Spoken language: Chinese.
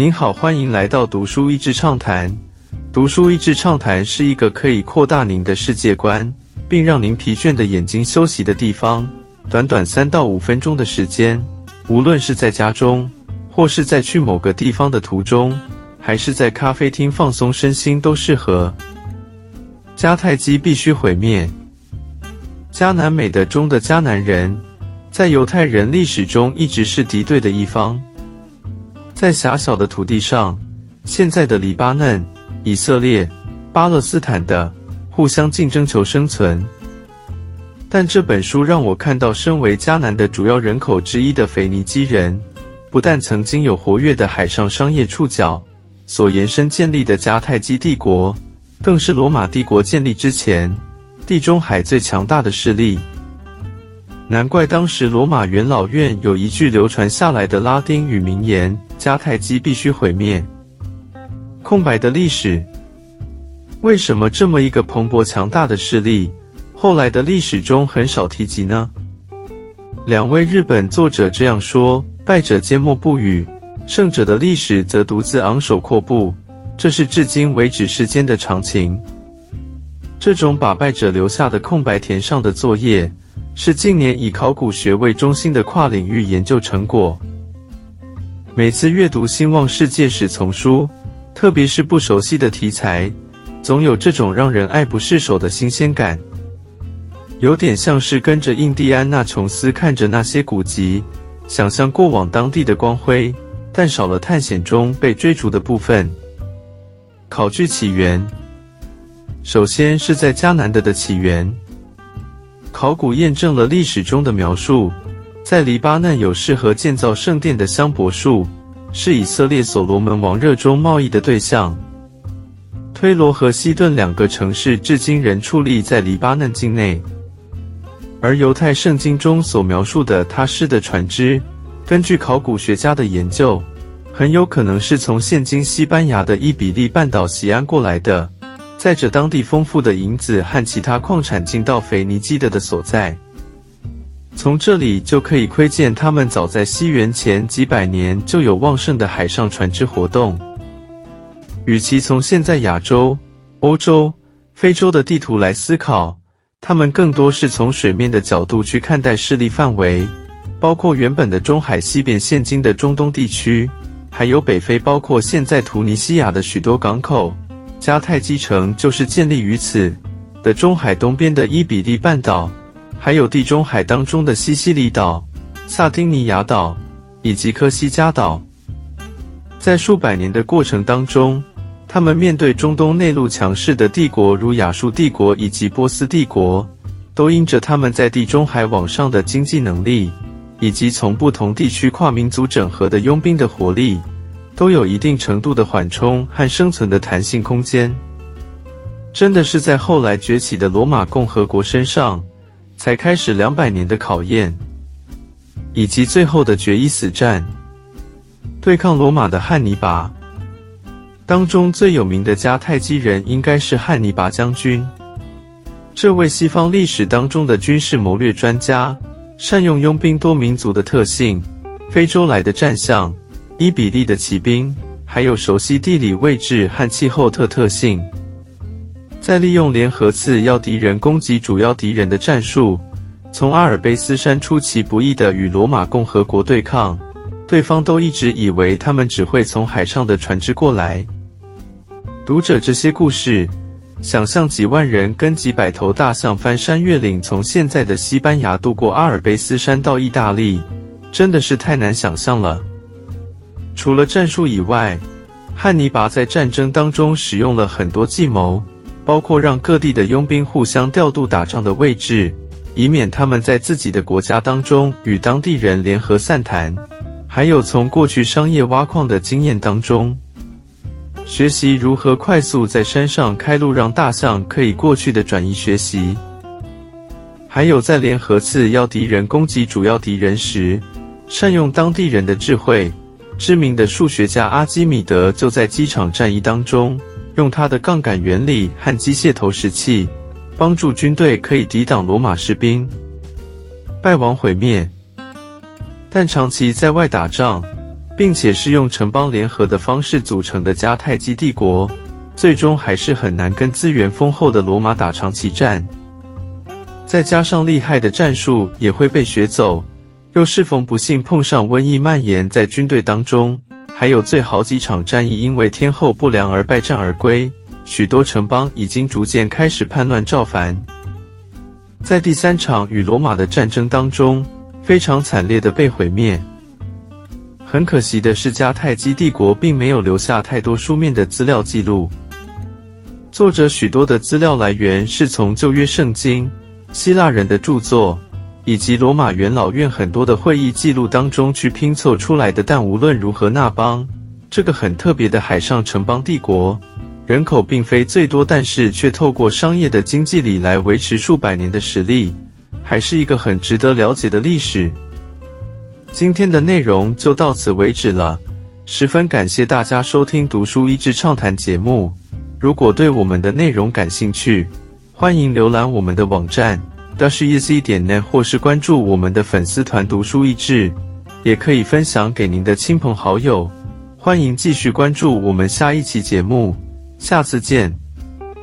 您好，欢迎来到读书益智畅谈。读书益智畅谈是一个可以扩大您的世界观，并让您疲倦的眼睛休息的地方。短短三到五分钟的时间，无论是在家中，或是在去某个地方的途中，还是在咖啡厅放松身心，都适合。迦太基必须毁灭。迦南美的中的迦南人，在犹太人历史中一直是敌对的一方。在狭小的土地上，现在的黎巴嫩、以色列、巴勒斯坦的互相竞争求生存。但这本书让我看到，身为迦南的主要人口之一的腓尼基人，不但曾经有活跃的海上商业触角，所延伸建立的迦太基帝国，更是罗马帝国建立之前地中海最强大的势力。难怪当时罗马元老院有一句流传下来的拉丁语名言：“迦太基必须毁灭。”空白的历史，为什么这么一个蓬勃强大的势力，后来的历史中很少提及呢？两位日本作者这样说：“败者缄默不语，胜者的历史则独自昂首阔步，这是至今为止世间的常情。”这种把败者留下的空白填上的作业。是近年以考古学为中心的跨领域研究成果。每次阅读兴旺世界史丛书，特别是不熟悉的题材，总有这种让人爱不释手的新鲜感，有点像是跟着印第安纳琼斯看着那些古籍，想象过往当地的光辉，但少了探险中被追逐的部分。考据起源，首先是在迦南的的起源。考古验证了历史中的描述，在黎巴嫩有适合建造圣殿的香柏树，是以色列所罗门王热衷贸易的对象。推罗和西顿两个城市至今仍矗立在黎巴嫩境内。而犹太圣经中所描述的他施的船只，根据考古学家的研究，很有可能是从现今西班牙的伊比利半岛西安过来的。载着当地丰富的银子和其他矿产进到腓尼基的的所在，从这里就可以窥见他们早在西元前几百年就有旺盛的海上船只活动。与其从现在亚洲、欧洲、非洲的地图来思考，他们更多是从水面的角度去看待势力范围，包括原本的中海西边、现今的中东地区，还有北非，包括现在突尼西亚的许多港口。迦太基城就是建立于此的中海东边的伊比利半岛，还有地中海当中的西西里岛、萨丁尼亚岛以及科西嘉岛。在数百年的过程当中，他们面对中东内陆强势的帝国，如亚述帝国以及波斯帝国，都因着他们在地中海往上的经济能力，以及从不同地区跨民族整合的佣兵的活力。都有一定程度的缓冲和生存的弹性空间。真的是在后来崛起的罗马共和国身上，才开始两百年的考验，以及最后的决一死战，对抗罗马的汉尼拔。当中最有名的迦太基人应该是汉尼拔将军。这位西方历史当中的军事谋略专家，善用佣兵多民族的特性，非洲来的战象。伊比利的骑兵，还有熟悉地理位置和气候特特性，再利用联合次要敌人攻击主要敌人的战术，从阿尔卑斯山出其不意的与罗马共和国对抗，对方都一直以为他们只会从海上的船只过来。读者这些故事，想象几万人跟几百头大象翻山越岭，从现在的西班牙渡过阿尔卑斯山到意大利，真的是太难想象了。除了战术以外，汉尼拔在战争当中使用了很多计谋，包括让各地的佣兵互相调度打仗的位置，以免他们在自己的国家当中与当地人联合散谈；还有从过去商业挖矿的经验当中，学习如何快速在山上开路，让大象可以过去的转移学习；还有在联合次要敌人攻击主要敌人时，善用当地人的智慧。知名的数学家阿基米德就在机场战役当中，用他的杠杆原理和机械投石器，帮助军队可以抵挡罗马士兵，败亡毁灭。但长期在外打仗，并且是用城邦联合的方式组成的迦太基帝国，最终还是很难跟资源丰厚的罗马打长期战。再加上厉害的战术也会被学走，又适逢不幸碰上瘟疫蔓延在军队当中，还有最好几场战役因为天候不良而败战而归，许多城邦已经逐渐开始叛乱造反。在第三场与罗马的战争当中，非常惨烈的被毁灭。很可惜的是，迦太基帝国并没有留下太多书面的资料记录。作者许多的资料来源是从旧约圣经、希腊人的著作以及罗马元老院很多的会议记录当中去拼凑出来的。但无论如何，那邦这个很特别的海上城邦帝国，人口并非最多，但是却透过商业的经济里来维持数百年的实力，还是一个很值得了解的历史。今天的内容就到此为止了，十分感谢大家收听读书一智畅谈节目。如果对我们的内容感兴趣，欢迎浏览我们的网站 dasheasy 点 net，或是关注我们的粉丝团读书益智，也可以分享给您的亲朋好友。欢迎继续关注我们下一期节目，下次见。